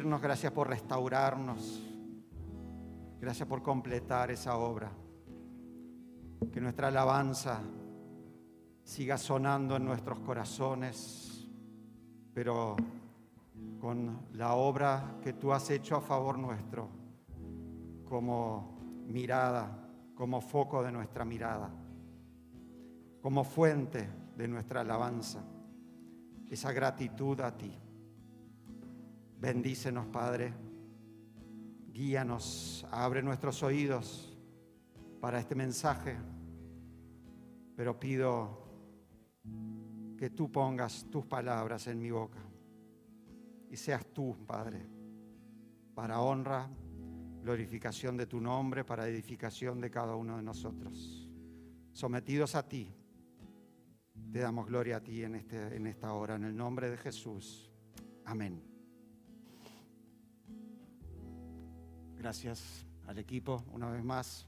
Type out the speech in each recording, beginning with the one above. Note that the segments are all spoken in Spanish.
Gracias por restaurarnos. Gracias por completar esa obra. Que nuestra alabanza siga sonando en nuestros corazones, pero con la obra que tú has hecho a favor nuestro, como mirada, como foco de nuestra mirada, como fuente de nuestra alabanza, esa gratitud a ti. Bendícenos, Padre. Guíanos, abre nuestros oídos para este mensaje. Pero pido que tú pongas tus palabras en mi boca y seas tú, Padre, para honra, glorificación de tu nombre, para edificación de cada uno de nosotros. Sometidos a ti, te damos gloria a ti en, este, en esta hora, en el nombre de Jesús. Amén. Gracias al equipo una vez más.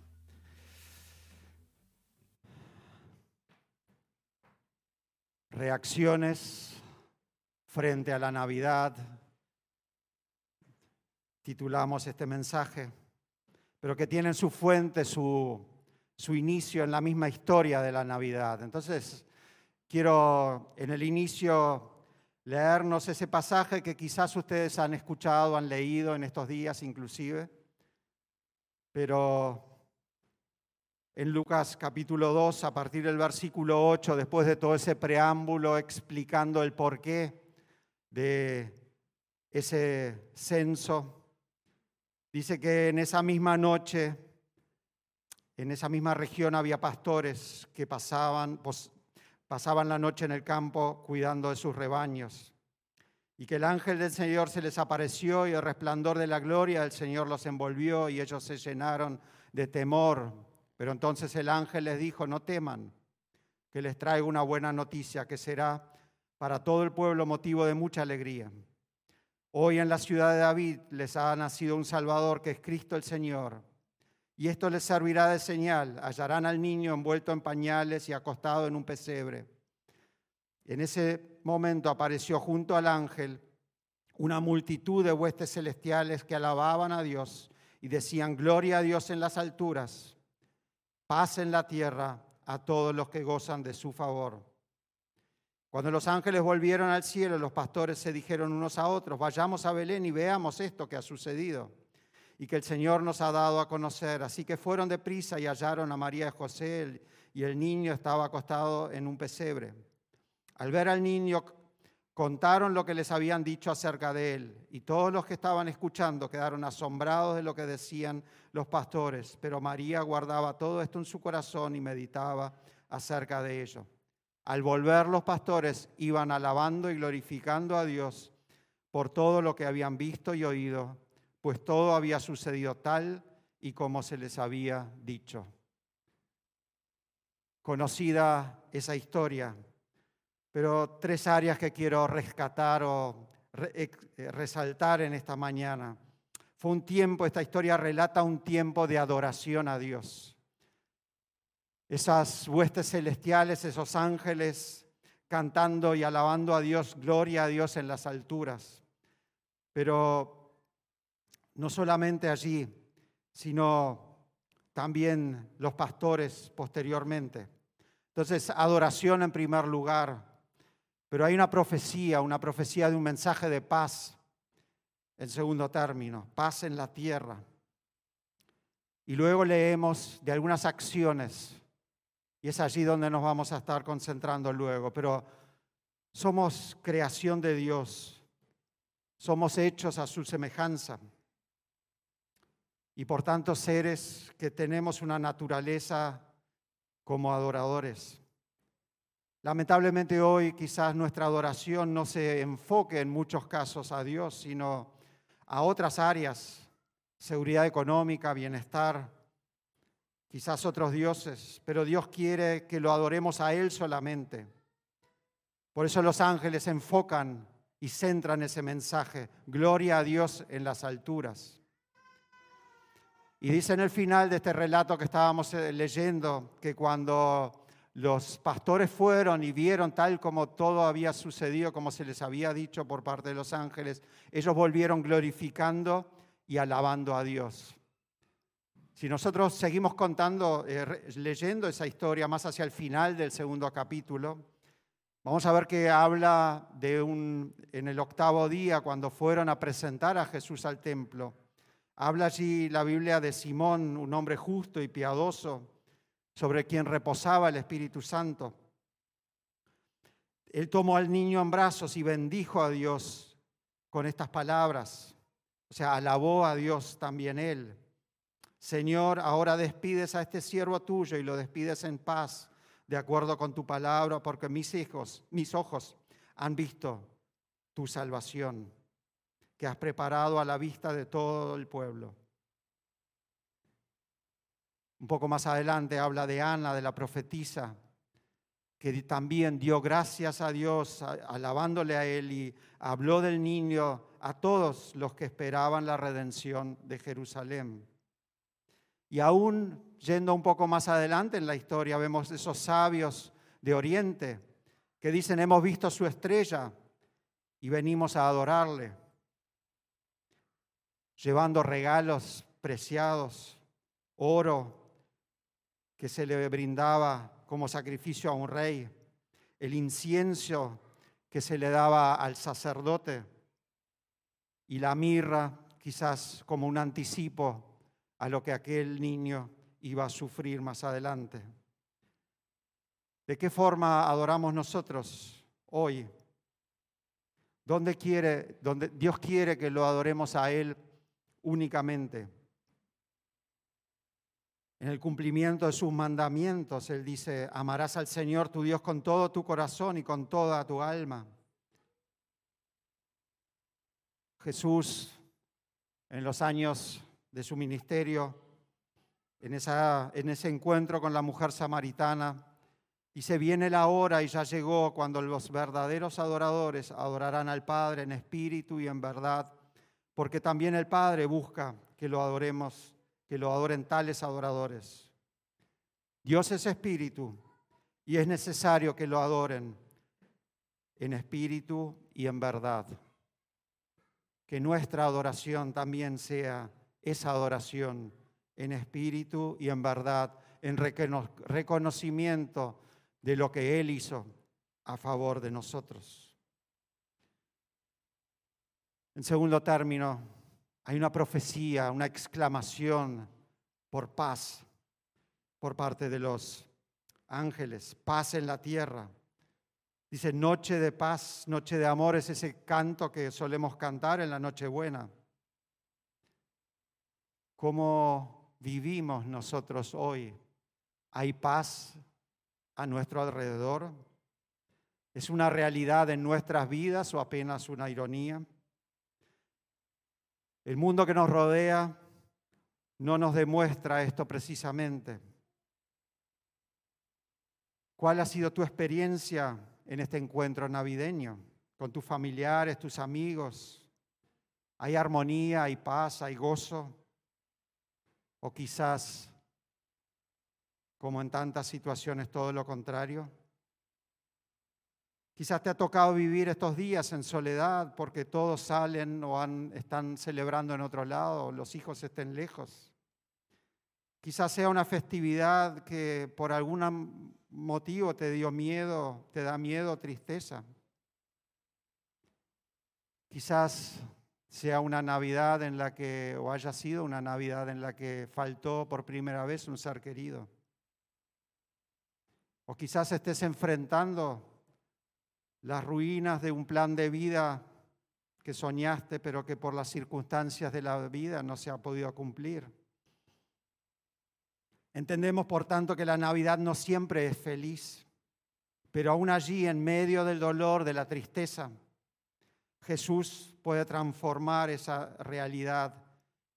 Reacciones frente a la Navidad. Titulamos este mensaje, pero que tienen su fuente, su, su inicio en la misma historia de la Navidad. Entonces, quiero en el inicio leernos ese pasaje que quizás ustedes han escuchado, han leído en estos días inclusive pero en Lucas capítulo 2, a partir del versículo 8, después de todo ese preámbulo explicando el porqué de ese censo, dice que en esa misma noche, en esa misma región había pastores que pasaban, pasaban la noche en el campo cuidando de sus rebaños y que el ángel del Señor se les apareció y el resplandor de la gloria del Señor los envolvió y ellos se llenaron de temor. Pero entonces el ángel les dijo, no teman, que les traigo una buena noticia que será para todo el pueblo motivo de mucha alegría. Hoy en la ciudad de David les ha nacido un Salvador que es Cristo el Señor. Y esto les servirá de señal. Hallarán al niño envuelto en pañales y acostado en un pesebre. En ese momento apareció junto al ángel una multitud de huestes celestiales que alababan a Dios y decían, gloria a Dios en las alturas, paz en la tierra a todos los que gozan de su favor. Cuando los ángeles volvieron al cielo, los pastores se dijeron unos a otros, vayamos a Belén y veamos esto que ha sucedido y que el Señor nos ha dado a conocer. Así que fueron deprisa y hallaron a María y José y el niño estaba acostado en un pesebre. Al ver al niño, contaron lo que les habían dicho acerca de él, y todos los que estaban escuchando quedaron asombrados de lo que decían los pastores, pero María guardaba todo esto en su corazón y meditaba acerca de ello. Al volver los pastores iban alabando y glorificando a Dios por todo lo que habían visto y oído, pues todo había sucedido tal y como se les había dicho. Conocida esa historia, pero tres áreas que quiero rescatar o eh, resaltar en esta mañana. Fue un tiempo, esta historia relata un tiempo de adoración a Dios. Esas huestes celestiales, esos ángeles cantando y alabando a Dios, gloria a Dios en las alturas. Pero no solamente allí, sino también los pastores posteriormente. Entonces, adoración en primer lugar, pero hay una profecía, una profecía de un mensaje de paz, en segundo término, paz en la tierra. Y luego leemos de algunas acciones, y es allí donde nos vamos a estar concentrando luego, pero somos creación de Dios, somos hechos a su semejanza, y por tanto seres que tenemos una naturaleza como adoradores. Lamentablemente hoy quizás nuestra adoración no se enfoque en muchos casos a Dios, sino a otras áreas, seguridad económica, bienestar, quizás otros dioses, pero Dios quiere que lo adoremos a Él solamente. Por eso los ángeles enfocan y centran ese mensaje, gloria a Dios en las alturas. Y dice en el final de este relato que estábamos eh, leyendo que cuando los pastores fueron y vieron tal como todo había sucedido, como se les había dicho por parte de los ángeles, ellos volvieron glorificando y alabando a Dios. Si nosotros seguimos contando, eh, leyendo esa historia más hacia el final del segundo capítulo, vamos a ver que habla de un, en el octavo día, cuando fueron a presentar a Jesús al templo, habla allí la Biblia de Simón, un hombre justo y piadoso, sobre quien reposaba el Espíritu Santo. Él tomó al niño en brazos y bendijo a Dios con estas palabras. O sea, alabó a Dios también él. Señor, ahora despides a este siervo tuyo y lo despides en paz, de acuerdo con tu palabra, porque mis hijos, mis ojos han visto tu salvación, que has preparado a la vista de todo el pueblo un poco más adelante habla de Ana, de la profetisa, que también dio gracias a Dios, alabándole a Él y habló del niño a todos los que esperaban la redención de Jerusalén. Y aún yendo un poco más adelante en la historia, vemos esos sabios de Oriente que dicen, hemos visto su estrella y venimos a adorarle, llevando regalos preciados, oro, que se le brindaba como sacrificio a un rey, el incienso que se le daba al sacerdote y la mirra quizás como un anticipo a lo que aquel niño iba a sufrir más adelante. ¿De qué forma adoramos nosotros hoy? ¿Dónde quiere, donde Dios quiere que lo adoremos a Él únicamente? En el cumplimiento de sus mandamientos. Él dice, amarás al Señor tu Dios con todo tu corazón y con toda tu alma. Jesús, en los años de su ministerio, en, esa, en ese encuentro con la mujer samaritana, dice, viene la hora y ya llegó cuando los verdaderos adoradores adorarán al Padre en espíritu y en verdad, porque también el Padre busca que lo adoremos que lo adoren tales adoradores. Dios es espíritu y es necesario que lo adoren en espíritu y en verdad. Que nuestra adoración también sea esa adoración en espíritu y en verdad, en reconocimiento de lo que Él hizo a favor de nosotros. En segundo término, hay una profecía, una exclamación por paz por parte de los ángeles, paz en la tierra. Dice, noche de paz, noche de amor, es ese canto que solemos cantar en la Nochebuena. ¿Cómo vivimos nosotros hoy? ¿Hay paz a nuestro alrededor? ¿Es una realidad en nuestras vidas o apenas una ironía? El mundo que nos rodea no nos demuestra esto precisamente. ¿Cuál ha sido tu experiencia en este encuentro navideño con tus familiares, tus amigos? ¿Hay armonía, hay paz, hay gozo? ¿O quizás, como en tantas situaciones, todo lo contrario? Quizás te ha tocado vivir estos días en soledad porque todos salen o están celebrando en otro lado, los hijos estén lejos. Quizás sea una festividad que por algún motivo te dio miedo, te da miedo, tristeza. Quizás sea una Navidad en la que, o haya sido una Navidad en la que faltó por primera vez un ser querido. O quizás estés enfrentando las ruinas de un plan de vida que soñaste, pero que por las circunstancias de la vida no se ha podido cumplir. Entendemos, por tanto, que la Navidad no siempre es feliz, pero aún allí, en medio del dolor, de la tristeza, Jesús puede transformar esa realidad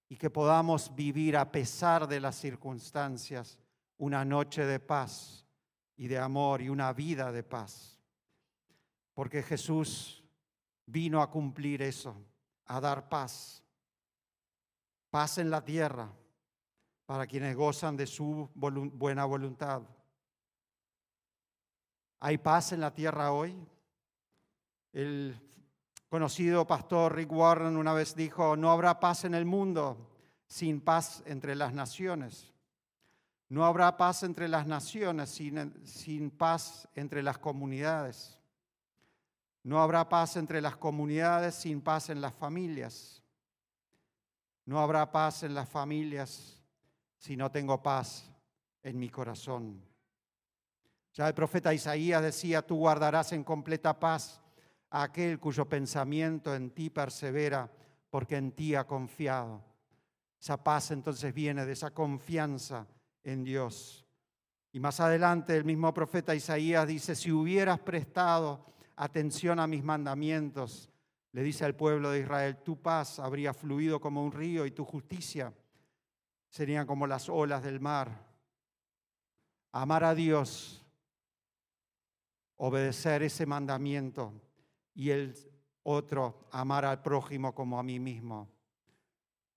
y que podamos vivir a pesar de las circunstancias una noche de paz y de amor y una vida de paz porque Jesús vino a cumplir eso, a dar paz, paz en la tierra para quienes gozan de su buena voluntad. ¿Hay paz en la tierra hoy? El conocido pastor Rick Warren una vez dijo, no habrá paz en el mundo sin paz entre las naciones. No habrá paz entre las naciones sin, sin, paz entre las comunidades. No habrá paz entre las comunidades sin paz en las familias. No habrá paz en las familias si no tengo paz en mi corazón. Ya el profeta Isaías decía, tú guardarás en completa paz a aquel cuyo pensamiento en ti persevera, porque en ti ha confiado. Esa paz entonces viene de esa confianza en Dios. Y más adelante el mismo profeta Isaías dice, si hubieras prestado atención a mis mandamientos, le dice al pueblo de Israel, tu paz habría fluido como un río y tu justicia serían como las olas del mar. Amar a Dios, obedecer ese mandamiento y el otro, amar al prójimo como a mí mismo.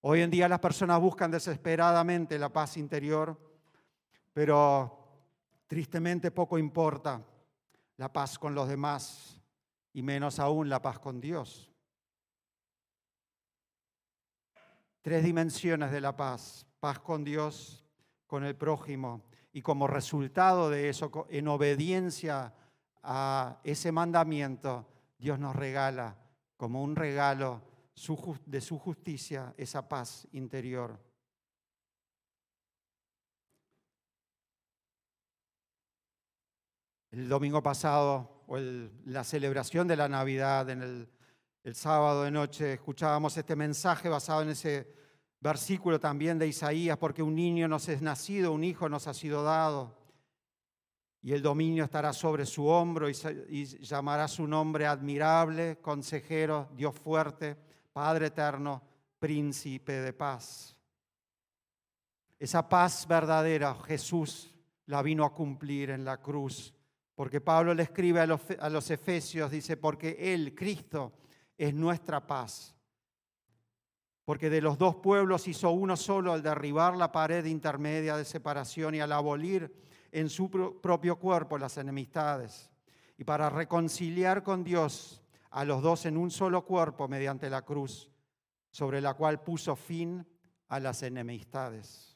Hoy en día las personas buscan desesperadamente la paz interior, pero tristemente poco importa la paz con los demás y menos aún la paz con Dios. Tres dimensiones de la paz, paz con Dios, con el prójimo y como resultado de eso, en obediencia a ese mandamiento, Dios nos regala como un regalo de su justicia esa paz interior. El domingo pasado, o la celebración de la Navidad, en el, sábado de noche, escuchábamos este mensaje basado en ese versículo también de Isaías, porque un niño nos es nacido, un hijo nos ha sido dado, y el dominio estará sobre su hombro y llamará su nombre admirable, consejero, Dios fuerte, Padre eterno, príncipe de paz. Esa paz verdadera Jesús la vino a cumplir en la cruz porque Pablo le escribe a los, Efesios, dice, porque Él, Cristo, es nuestra paz. Porque de los dos pueblos hizo uno solo al derribar la pared intermedia de separación y al abolir en su propio cuerpo las enemistades. Y para reconciliar con Dios a los dos en un solo cuerpo mediante la cruz, sobre la cual puso fin a las enemistades.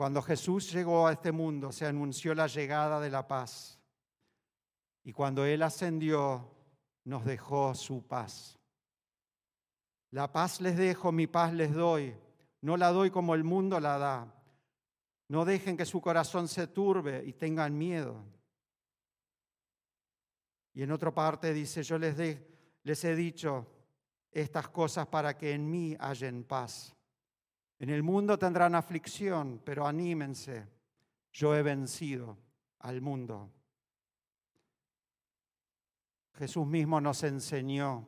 Cuando Jesús llegó a este mundo, se anunció la llegada de la paz. Y cuando Él ascendió, nos dejó su paz. La paz les dejo, mi paz les doy. No la doy como el mundo la da. No dejen que su corazón se turbe y tengan miedo. Y en otra parte dice, yo les, les he dicho estas cosas para que en mí hallen paz. En el mundo tendrán aflicción, pero anímense, yo he vencido al mundo. Jesús mismo nos enseñó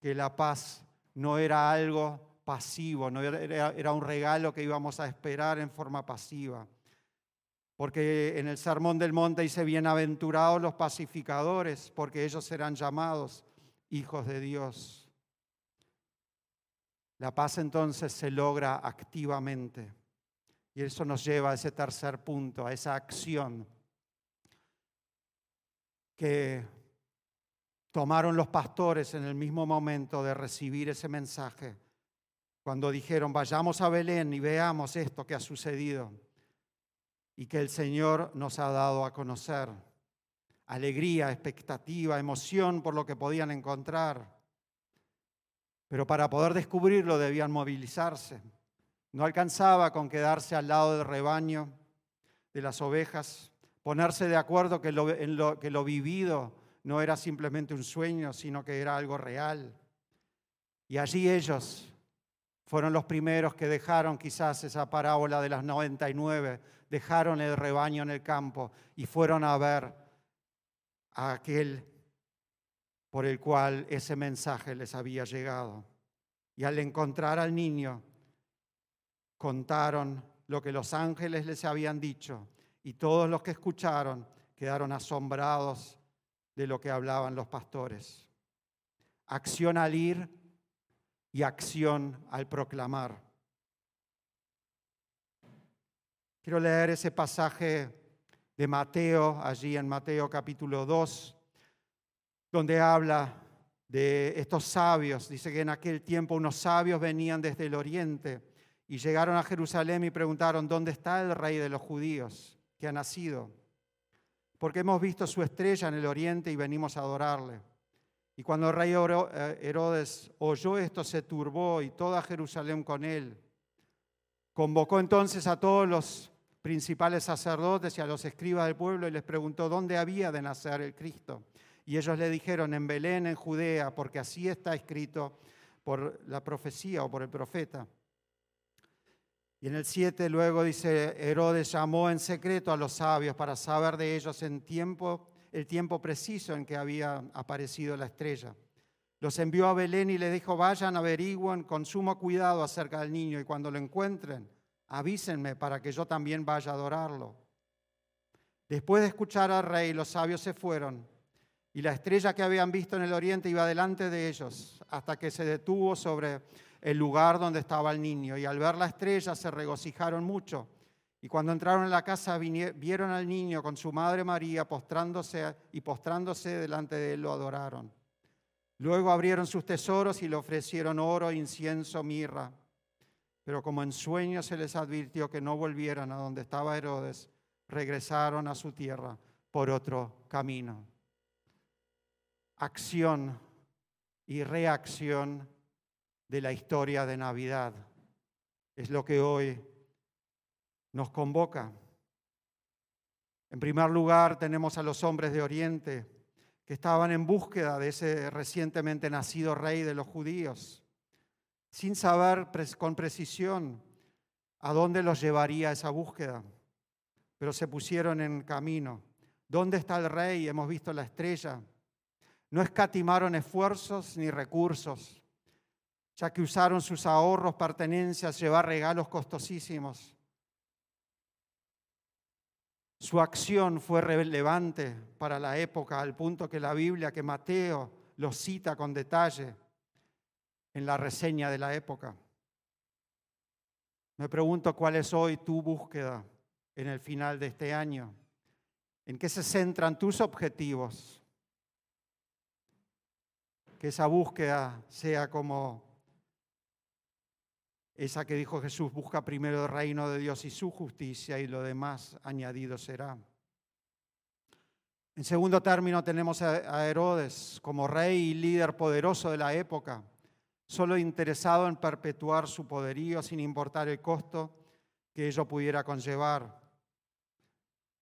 que la paz no era algo pasivo, no era, un regalo que íbamos a esperar en forma pasiva. Porque en el Sermón del Monte dice, bienaventurados los pacificadores, porque ellos serán llamados hijos de Dios. La paz entonces se logra activamente. Y eso nos lleva a ese tercer punto, a esa acción que tomaron los pastores en el mismo momento de recibir ese mensaje, cuando dijeron, vayamos a Belén y veamos esto que ha sucedido y que el Señor nos ha dado a conocer. Alegría, expectativa, emoción por lo que podían encontrar. Pero para poder descubrirlo debían movilizarse. No alcanzaba con quedarse al lado del rebaño, de las ovejas, ponerse de acuerdo que lo, vivido no era simplemente un sueño, sino que era algo real. Y allí ellos fueron los primeros que dejaron quizás esa parábola de las 99, dejaron el rebaño en el campo y fueron a ver a aquel por el cual ese mensaje les había llegado. Y al encontrar al niño, contaron lo que los ángeles les habían dicho y todos los que escucharon quedaron asombrados de lo que hablaban los pastores. Acción al ir y acción al proclamar. Quiero leer ese pasaje de Mateo, allí en Mateo capítulo 2, donde habla de estos sabios. Dice que en aquel tiempo unos sabios venían desde el oriente y llegaron a Jerusalén y preguntaron, ¿dónde está el rey de los judíos que ha nacido? Porque hemos visto su estrella en el oriente y venimos a adorarle. Y cuando el rey eh, Herodes oyó esto, se turbó y toda Jerusalén con él. Convocó entonces a todos los principales sacerdotes y a los escribas del pueblo y les preguntó dónde había de nacer el Cristo. Y ellos le dijeron, en Belén, en Judea, porque así está escrito por la profecía o por el profeta. Y en el 7 luego dice, Herodes llamó en secreto a los sabios para saber de ellos en tiempo, el tiempo preciso en que había aparecido la estrella. Los envió a Belén y le dijo, vayan, averigüen con sumo cuidado acerca del niño y cuando lo encuentren, avísenme para que yo también vaya a adorarlo. Después de escuchar al rey, los sabios se fueron y la estrella que habían visto en el oriente iba delante de ellos hasta que se detuvo sobre el lugar donde estaba el niño. Y al ver la estrella se regocijaron mucho. Y cuando entraron en la casa vieron al niño con su madre María postrándose y postrándose delante de él lo adoraron. Luego abrieron sus tesoros y le ofrecieron oro, incienso, mirra. Pero como en sueños se les advirtió que no volvieran a donde estaba Herodes, regresaron a su tierra por otro camino. Acción y reacción de la historia de Navidad. Es lo que hoy nos convoca. En primer lugar, tenemos a los hombres de Oriente que estaban en búsqueda de ese recientemente nacido rey de los judíos, sin saber con precisión a dónde los llevaría esa búsqueda, pero se pusieron en camino. ¿Dónde está el rey? Hemos visto la estrella. No escatimaron esfuerzos ni recursos ya que usaron sus ahorros, pertenencias, llevar regalos costosísimos. Su acción fue relevante para la época, al punto que la Biblia, que Mateo lo cita con detalle en la reseña de la época. Me pregunto cuál es hoy tu búsqueda en el final de este año. ¿En qué se centran tus objetivos? Que esa búsqueda sea como esa que dijo Jesús, busca primero el reino de Dios y su justicia y lo demás añadido será. En segundo término tenemos a Herodes como rey y líder poderoso de la época, solo interesado en perpetuar su poderío sin importar el costo que ello pudiera conllevar.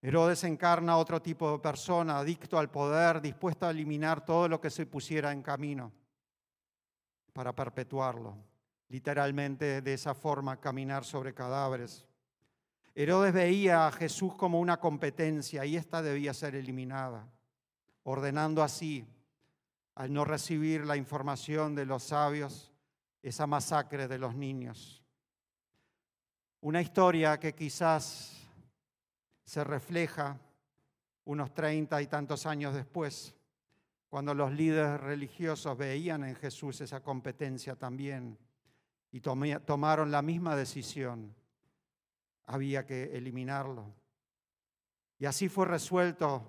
Herodes encarna otro tipo de persona, adicto al poder, dispuesto a eliminar todo lo que se pusiera en camino para perpetuarlo literalmente de esa forma, caminar sobre cadáveres. Herodes veía a Jesús como una competencia y esta debía ser eliminada, ordenando así, al no recibir la información de los sabios, esa masacre de los niños. Una historia que quizás se refleja unos treinta y tantos años después, cuando los líderes religiosos veían en Jesús esa competencia también y tomaron la misma decisión. Había que eliminarlo. Y así fue resuelto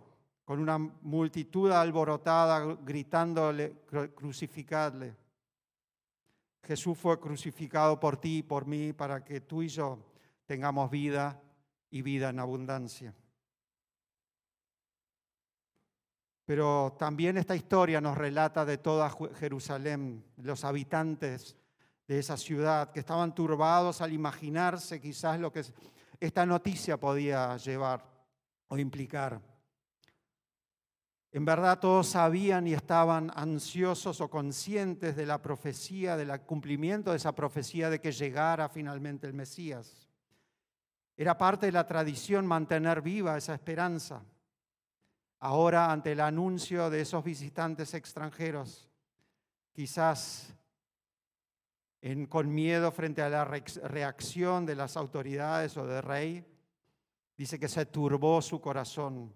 con una multitud alborotada gritándole, crucificadle. Jesús fue crucificado por ti y por mí para que tú y yo tengamos vida y vida en abundancia. Pero también esta historia nos relata de toda Jerusalén, los habitantes de esa ciudad, que estaban turbados al imaginarse quizás lo que esta noticia podía llevar o implicar. En verdad todos sabían y estaban ansiosos o conscientes de la profecía, del cumplimiento de esa profecía de que llegara finalmente el Mesías. Era parte de la tradición mantener viva esa esperanza. Ahora, ante el anuncio de esos visitantes extranjeros, quizás con miedo frente a la reacción de las autoridades o del rey, dice que se turbó su corazón.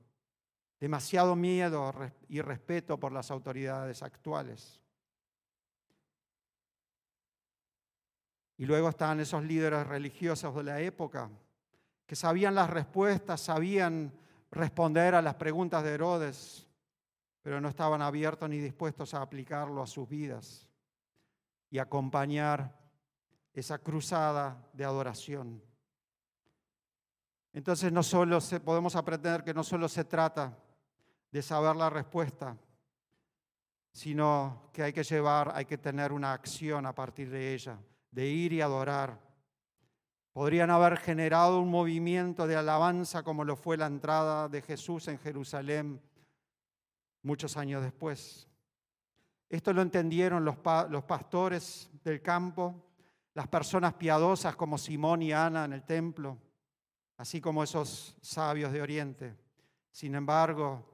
Demasiado miedo y respeto por las autoridades actuales. Y luego estaban esos líderes religiosos de la época que sabían las respuestas, sabían responder a las preguntas de Herodes, pero no estaban abiertos ni dispuestos a aplicarlo a sus vidas y acompañar esa cruzada de adoración. Entonces no solo podemos aprender que no solo se trata de saber la respuesta, sino que hay que llevar, hay que tener una acción a partir de ella, de ir y adorar. Podrían haber generado un movimiento de alabanza como lo fue la entrada de Jesús en Jerusalén muchos años después. Esto lo entendieron los, pastores del campo, las personas piadosas como Simón y Ana en el templo, así como esos sabios de Oriente. Sin embargo,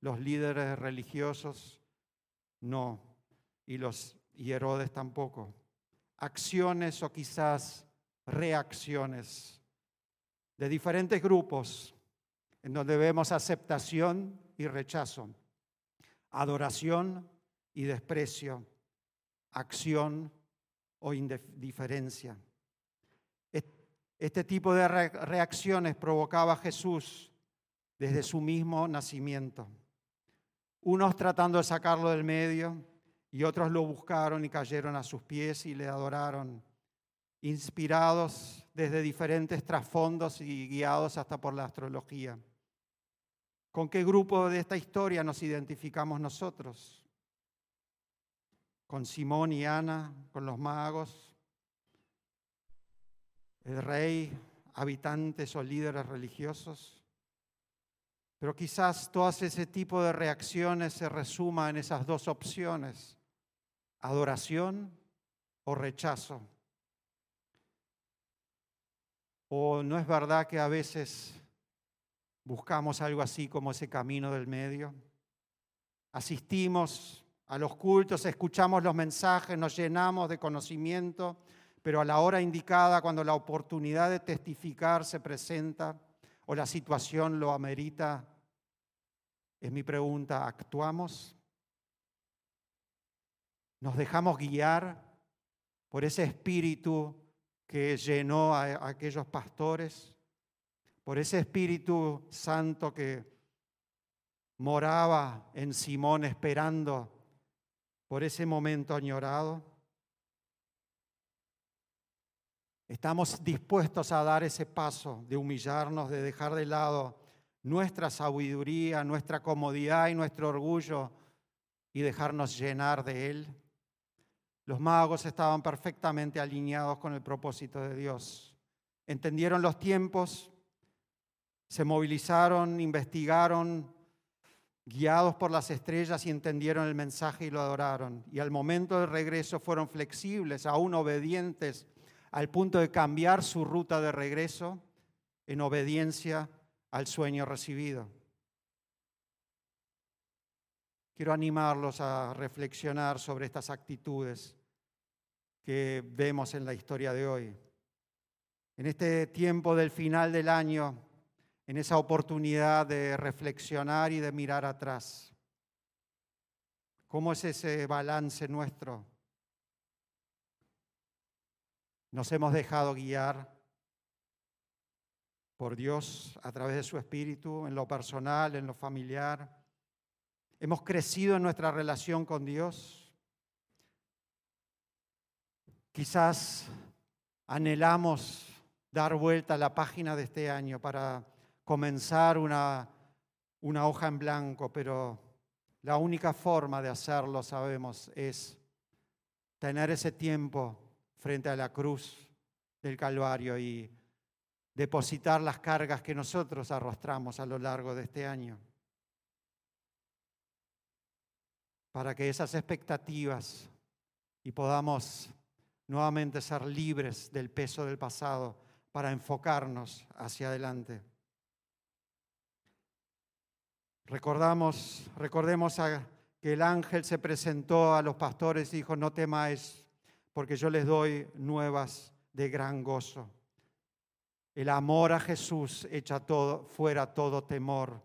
los líderes religiosos no, y los y Herodes tampoco. Acciones o quizás reacciones de diferentes grupos en donde vemos aceptación y rechazo, adoración y desprecio, acción o indiferencia. Este tipo de reacciones provocaba Jesús desde su mismo nacimiento. Unos tratando de sacarlo del medio y otros lo buscaron y cayeron a sus pies y le adoraron, inspirados desde diferentes trasfondos y guiados hasta por la astrología. ¿Con qué grupo de esta historia nos identificamos nosotros? ¿Con Simón y Ana? ¿Con los magos? el rey, habitantes o líderes religiosos. Pero quizás todo ese tipo de reacciones se resuma en esas dos opciones, adoración o rechazo. ¿O no es verdad que a veces buscamos algo así como ese camino del medio? Asistimos a los cultos, escuchamos los mensajes, nos llenamos de conocimiento, pero a la hora indicada, cuando la oportunidad de testificar se presenta o la situación lo amerita, es mi pregunta, ¿actuamos? ¿Nos dejamos guiar por ese espíritu que llenó a aquellos pastores? ¿Por ese espíritu santo que moraba en Simón esperando por ese momento añorado? Estamos dispuestos a dar ese paso de humillarnos, de dejar de lado nuestra sabiduría, nuestra comodidad y nuestro orgullo y dejarnos llenar de Él. Los magos estaban perfectamente alineados con el propósito de Dios. Entendieron los tiempos, se movilizaron, investigaron, guiados por las estrellas y entendieron el mensaje y lo adoraron. Y al momento del regreso fueron flexibles, aún obedientes al punto de cambiar su ruta de regreso en obediencia al sueño recibido. Quiero animarlos a reflexionar sobre estas actitudes que vemos en la historia de hoy. En este tiempo del final del año, en esa oportunidad de reflexionar y de mirar atrás. ¿Cómo es ese balance nuestro? Nos hemos dejado guiar por Dios a través de su Espíritu, en lo personal, en lo familiar. Hemos crecido en nuestra relación con Dios. Quizás anhelamos dar vuelta a la página de este año para comenzar una, una hoja en blanco, pero la única forma de hacerlo, sabemos, es tener ese tiempo frente a la cruz del Calvario y depositar las cargas que nosotros arrastramos a lo largo de este año. Para que esas expectativas y podamos nuevamente ser libres del peso del pasado para enfocarnos hacia adelante. Recordamos, recordemos que el ángel se presentó a los pastores y dijo, no temáis, porque yo les doy nuevas de gran gozo. El amor a Jesús echa fuera todo temor.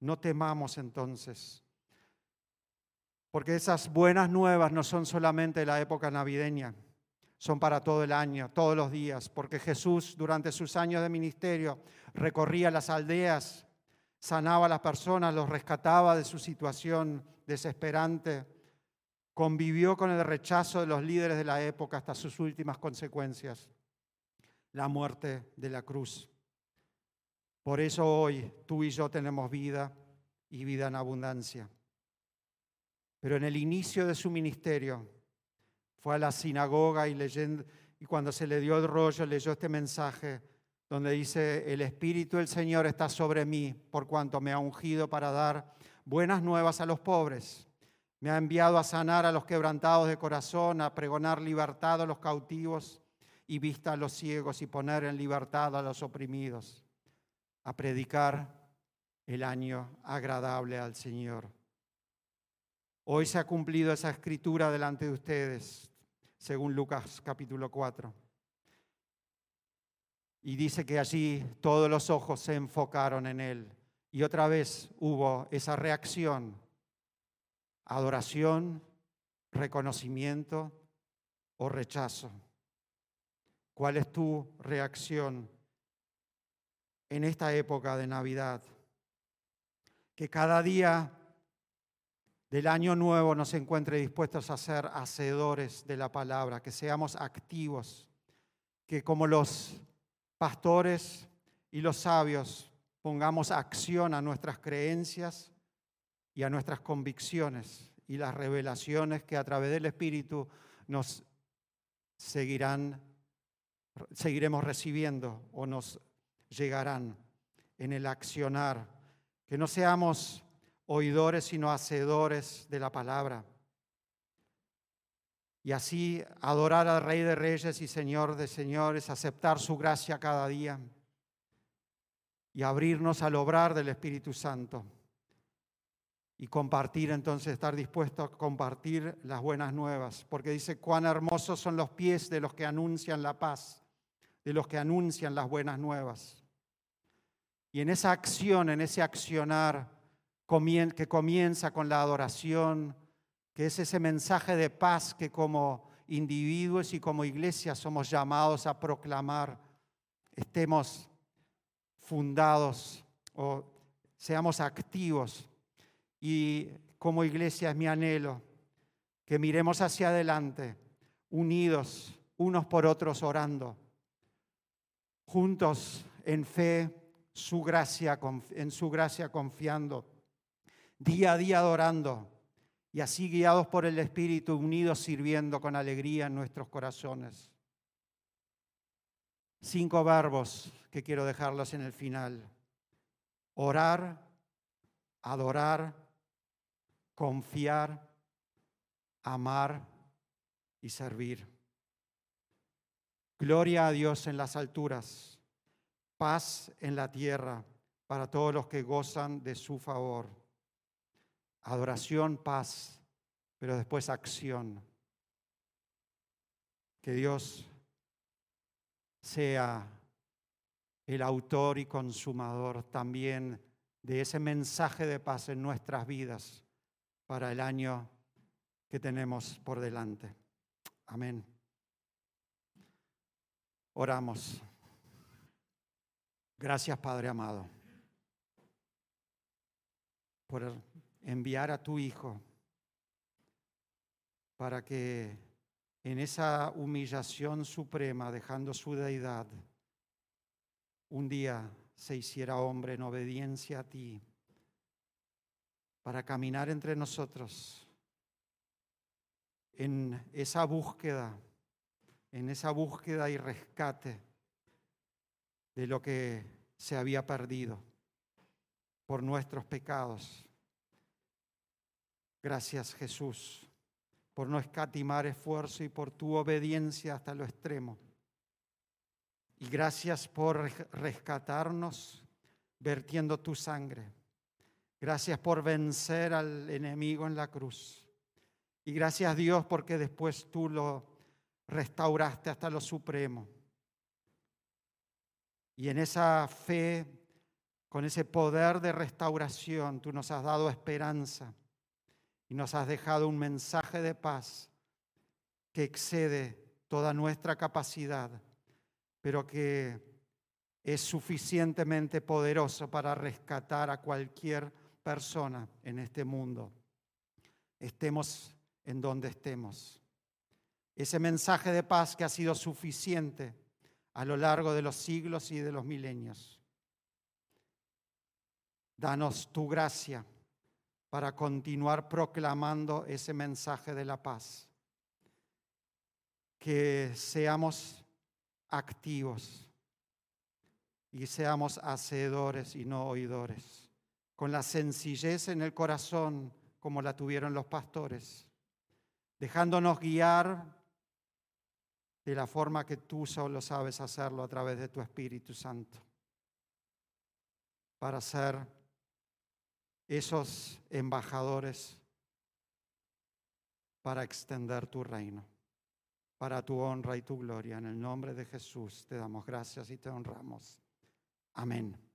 No temamos entonces, porque esas buenas nuevas no son solamente de la época navideña, son para todo el año, todos los días, porque Jesús durante sus años de ministerio recorría las aldeas sanaba a las personas, los rescataba de su situación desesperante, convivió con el rechazo de los líderes de la época hasta sus últimas consecuencias, la muerte de la cruz. Por eso hoy tú y yo tenemos vida y vida en abundancia. Pero en el inicio de su ministerio fue a la sinagoga y leyendo, y cuando se le dio el rollo leyó este mensaje donde dice, el Espíritu del Señor está sobre mí por cuanto me ha ungido para dar buenas nuevas a los pobres. Me ha enviado a sanar a los quebrantados de corazón, a pregonar libertad a los cautivos y vista a los ciegos y poner en libertad a los oprimidos, a predicar el año agradable al Señor. Hoy se ha cumplido esa escritura delante de ustedes, según Lucas capítulo 4. Y dice que allí todos los ojos se enfocaron en Él. Y otra vez hubo esa reacción, adoración, reconocimiento o rechazo. ¿Cuál es tu reacción en esta época de Navidad? Que cada día del año nuevo nos encuentre dispuestos a ser hacedores de la palabra, que seamos activos, que como los pastores y los sabios pongamos acción a nuestras creencias y a nuestras convicciones y las revelaciones que a través del Espíritu nos seguirán, seguiremos recibiendo o nos llegarán en el accionar. Que no seamos oidores, sino hacedores de la palabra y así adorar al Rey de Reyes y Señor de Señores, aceptar su gracia cada día y abrirnos al obrar del Espíritu Santo y compartir entonces, estar dispuesto a compartir las buenas nuevas, porque dice cuán hermosos son los pies de los que anuncian la paz, de los que anuncian las buenas nuevas. Y en esa acción, en ese accionar que comienza con la adoración, que es ese mensaje de paz que como individuos y como iglesia somos llamados a proclamar, estemos fundados o seamos activos. Y como iglesia es mi anhelo que miremos hacia adelante, unidos unos por otros orando, juntos en fe, su gracia, en su gracia confiando, día a día adorando y así guiados por el Espíritu, unidos sirviendo con alegría en nuestros corazones. Cinco verbos que quiero dejarlos en el final. Orar, adorar, confiar, amar y servir. Gloria a Dios en las alturas, paz en la tierra para todos los que gozan de su favor adoración, paz, pero después acción. Que Dios sea el autor y consumador también de ese mensaje de paz en nuestras vidas para el año que tenemos por delante. Amén. Oramos. Gracias, Padre amado, por enviar a tu Hijo para que en esa humillación suprema, dejando su deidad, un día se hiciera hombre en obediencia a ti, para caminar entre nosotros en esa búsqueda, en esa búsqueda y rescate de lo que se había perdido por nuestros pecados Gracias Jesús por no escatimar esfuerzo y por tu obediencia hasta lo extremo. Y gracias por rescatarnos vertiendo tu sangre. Gracias por vencer al enemigo en la cruz. Y gracias Dios porque después tú lo restauraste hasta lo supremo. Y en esa fe, con ese poder de restauración, tú nos has dado esperanza y nos has dejado un mensaje de paz que excede toda nuestra capacidad, pero que es suficientemente poderoso para rescatar a cualquier persona en este mundo, estemos en donde estemos. Ese mensaje de paz que ha sido suficiente a lo largo de los siglos y de los milenios. Danos tu gracia para continuar proclamando ese mensaje de la paz. Que seamos activos y seamos hacedores y no oidores, con la sencillez en el corazón como la tuvieron los pastores, dejándonos guiar de la forma que tú solo sabes hacerlo a través de tu Espíritu Santo, para ser esos embajadores para extender tu reino, para tu honra y tu gloria. En el nombre de Jesús te damos gracias y te honramos. Amén.